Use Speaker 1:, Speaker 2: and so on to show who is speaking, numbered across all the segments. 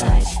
Speaker 1: side.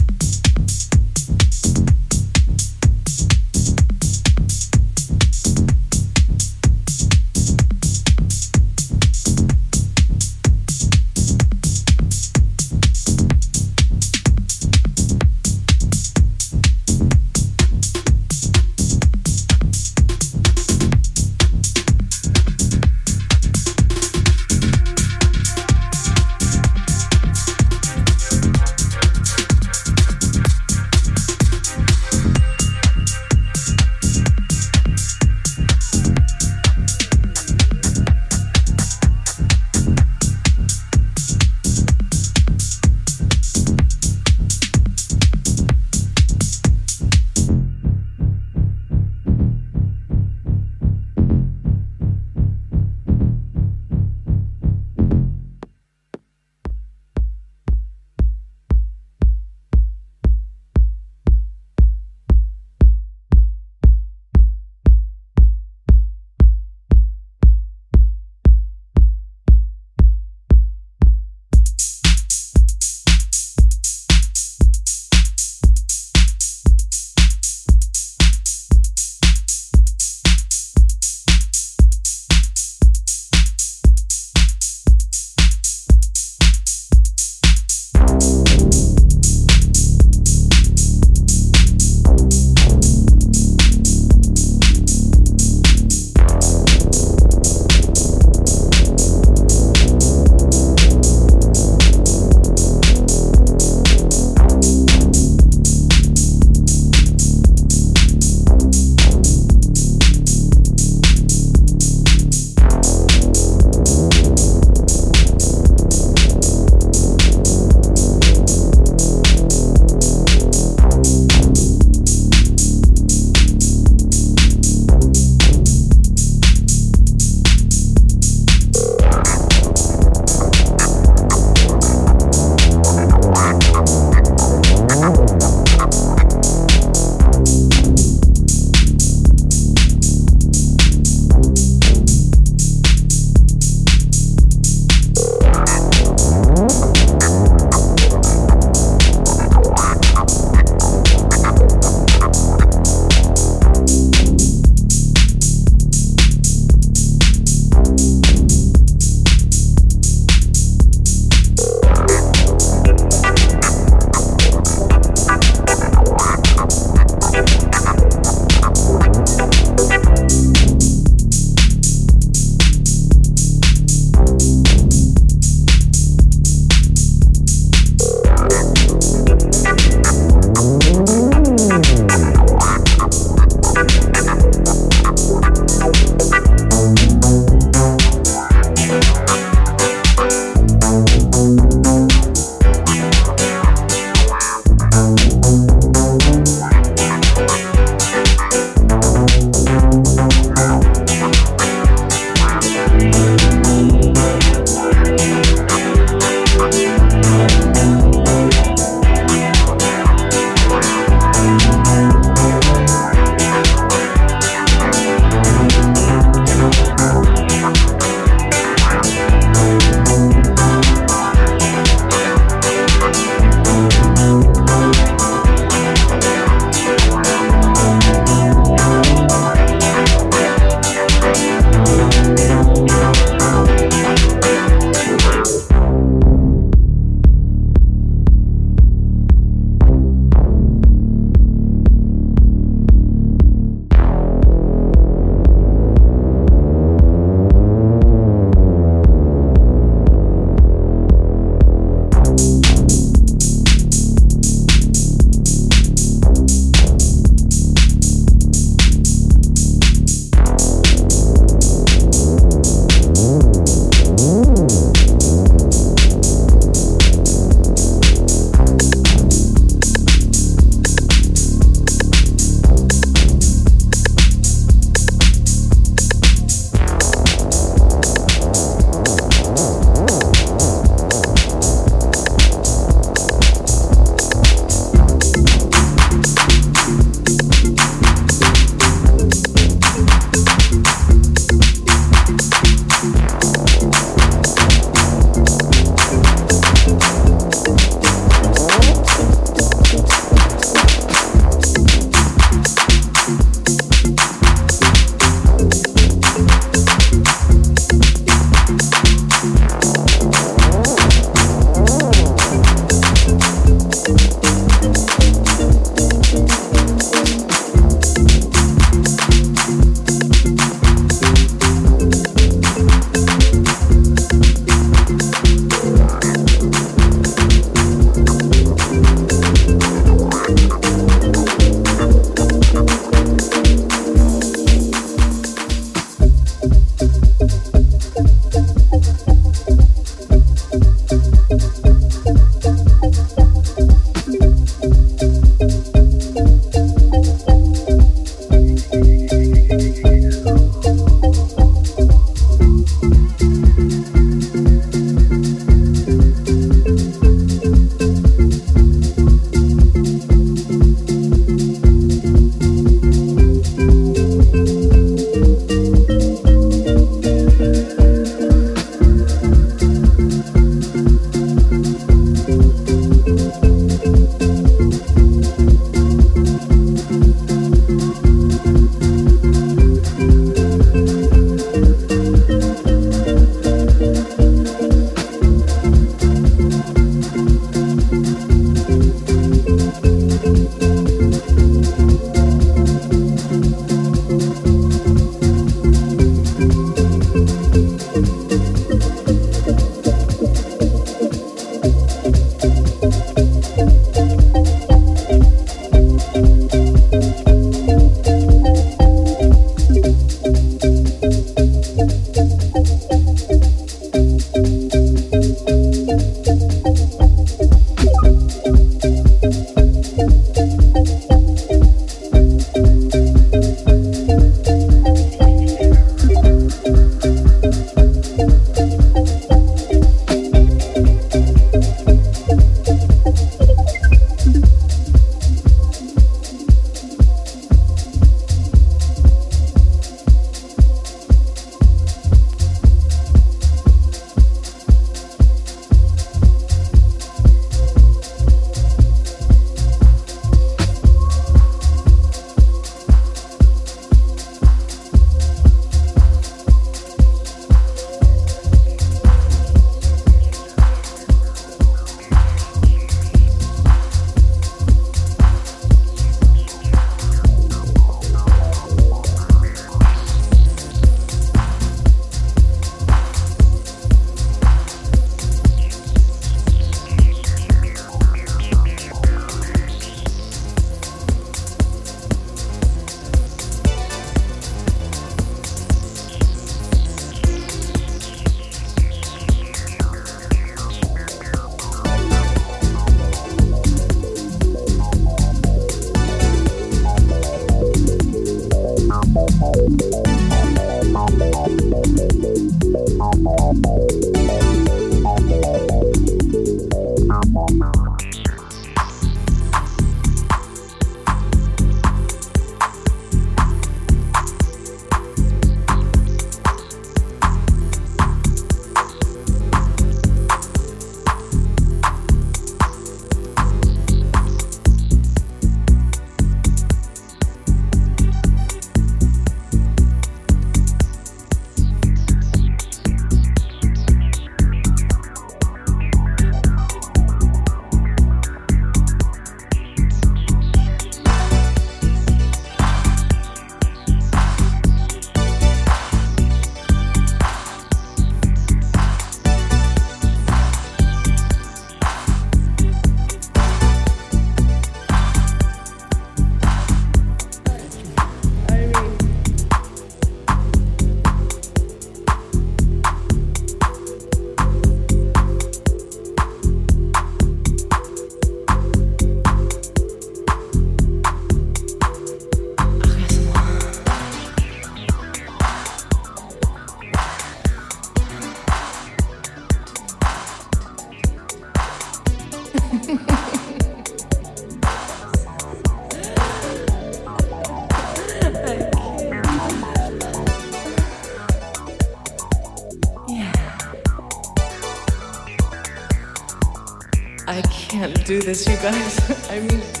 Speaker 1: Do
Speaker 2: this, you guys. I mean,